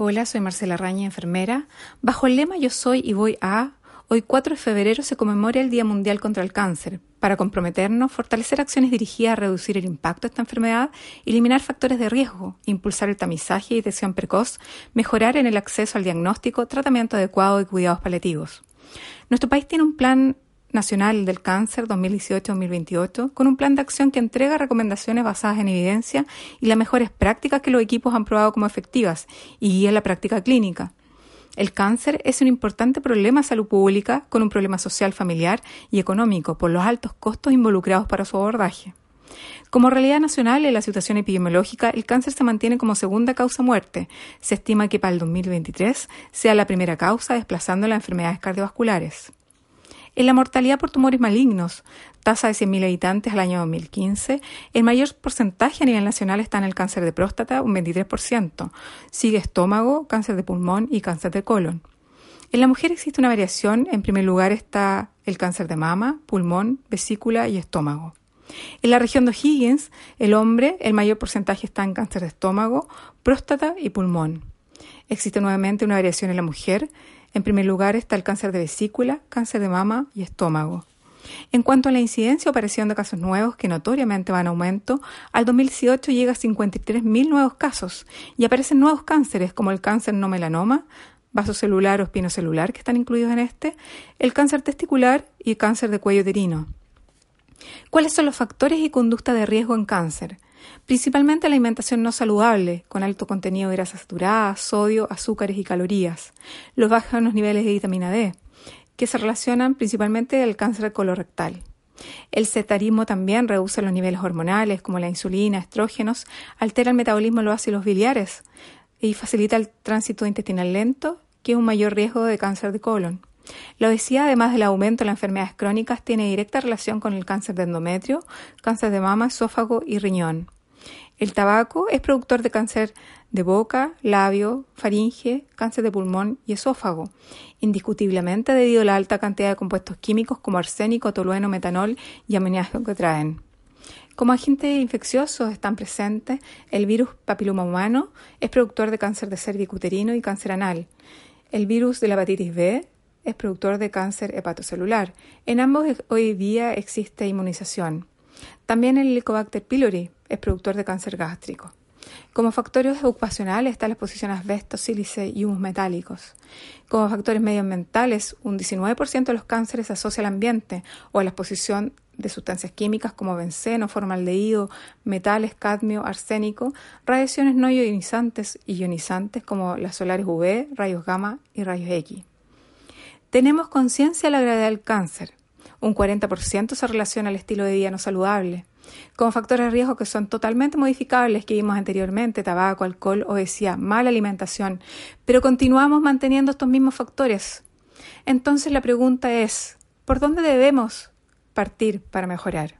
Hola, soy Marcela Raña, enfermera. Bajo el lema Yo soy y voy a, hoy 4 de febrero se conmemora el Día Mundial contra el Cáncer, para comprometernos, fortalecer acciones dirigidas a reducir el impacto de esta enfermedad, eliminar factores de riesgo, impulsar el tamizaje y detección precoz, mejorar en el acceso al diagnóstico, tratamiento adecuado y cuidados paliativos. Nuestro país tiene un plan Nacional del Cáncer 2018-2028, con un plan de acción que entrega recomendaciones basadas en evidencia y las mejores prácticas que los equipos han probado como efectivas y guía la práctica clínica. El cáncer es un importante problema de salud pública con un problema social, familiar y económico por los altos costos involucrados para su abordaje. Como realidad nacional en la situación epidemiológica, el cáncer se mantiene como segunda causa muerte. Se estima que para el 2023 sea la primera causa desplazando las enfermedades cardiovasculares. En la mortalidad por tumores malignos, tasa de 100.000 habitantes al año 2015, el mayor porcentaje a nivel nacional está en el cáncer de próstata, un 23%. Sigue estómago, cáncer de pulmón y cáncer de colon. En la mujer existe una variación. En primer lugar está el cáncer de mama, pulmón, vesícula y estómago. En la región de Higgins, el hombre, el mayor porcentaje está en cáncer de estómago, próstata y pulmón. Existe nuevamente una variación en la mujer. En primer lugar está el cáncer de vesícula, cáncer de mama y estómago. En cuanto a la incidencia o aparición de casos nuevos, que notoriamente van en aumento, al 2018 llega a 53.000 nuevos casos y aparecen nuevos cánceres como el cáncer no melanoma, vasocelular o espinocelular, que están incluidos en este, el cáncer testicular y el cáncer de cuello uterino. ¿Cuáles son los factores y conducta de riesgo en cáncer? Principalmente la alimentación no saludable, con alto contenido de grasas saturadas, sodio, azúcares y calorías. Los bajos niveles de vitamina D, que se relacionan principalmente al cáncer colorectal. El setarismo también reduce los niveles hormonales, como la insulina, estrógenos, altera el metabolismo de los ácidos biliares y facilita el tránsito intestinal lento, que es un mayor riesgo de cáncer de colon. La obesidad, además del aumento de las enfermedades crónicas, tiene directa relación con el cáncer de endometrio, cáncer de mama, esófago y riñón. El tabaco es productor de cáncer de boca, labio, faringe, cáncer de pulmón y esófago, indiscutiblemente debido a la alta cantidad de compuestos químicos como arsénico, tolueno, metanol y amoníaco que traen. Como agentes infecciosos están presentes el virus papiloma humano, es productor de cáncer de cervicuterino y cáncer anal. El virus de la hepatitis B es productor de cáncer hepatocelular. En ambos hoy día existe inmunización. También el Helicobacter pylori es productor de cáncer gástrico. Como factores ocupacionales está la exposición a asbesto, sílice y humus metálicos. Como factores medioambientales, un 19% de los cánceres se asocia al ambiente o a la exposición de sustancias químicas como benceno, formaldehído, metales, cadmio, arsénico, radiaciones no ionizantes y ionizantes como las solares UV, rayos gamma y rayos X. Tenemos conciencia de la gravedad del cáncer. Un 40% se relaciona al estilo de vida no saludable, con factores de riesgo que son totalmente modificables que vimos anteriormente, tabaco, alcohol, obesidad, mala alimentación, pero continuamos manteniendo estos mismos factores. Entonces la pregunta es, ¿por dónde debemos partir para mejorar?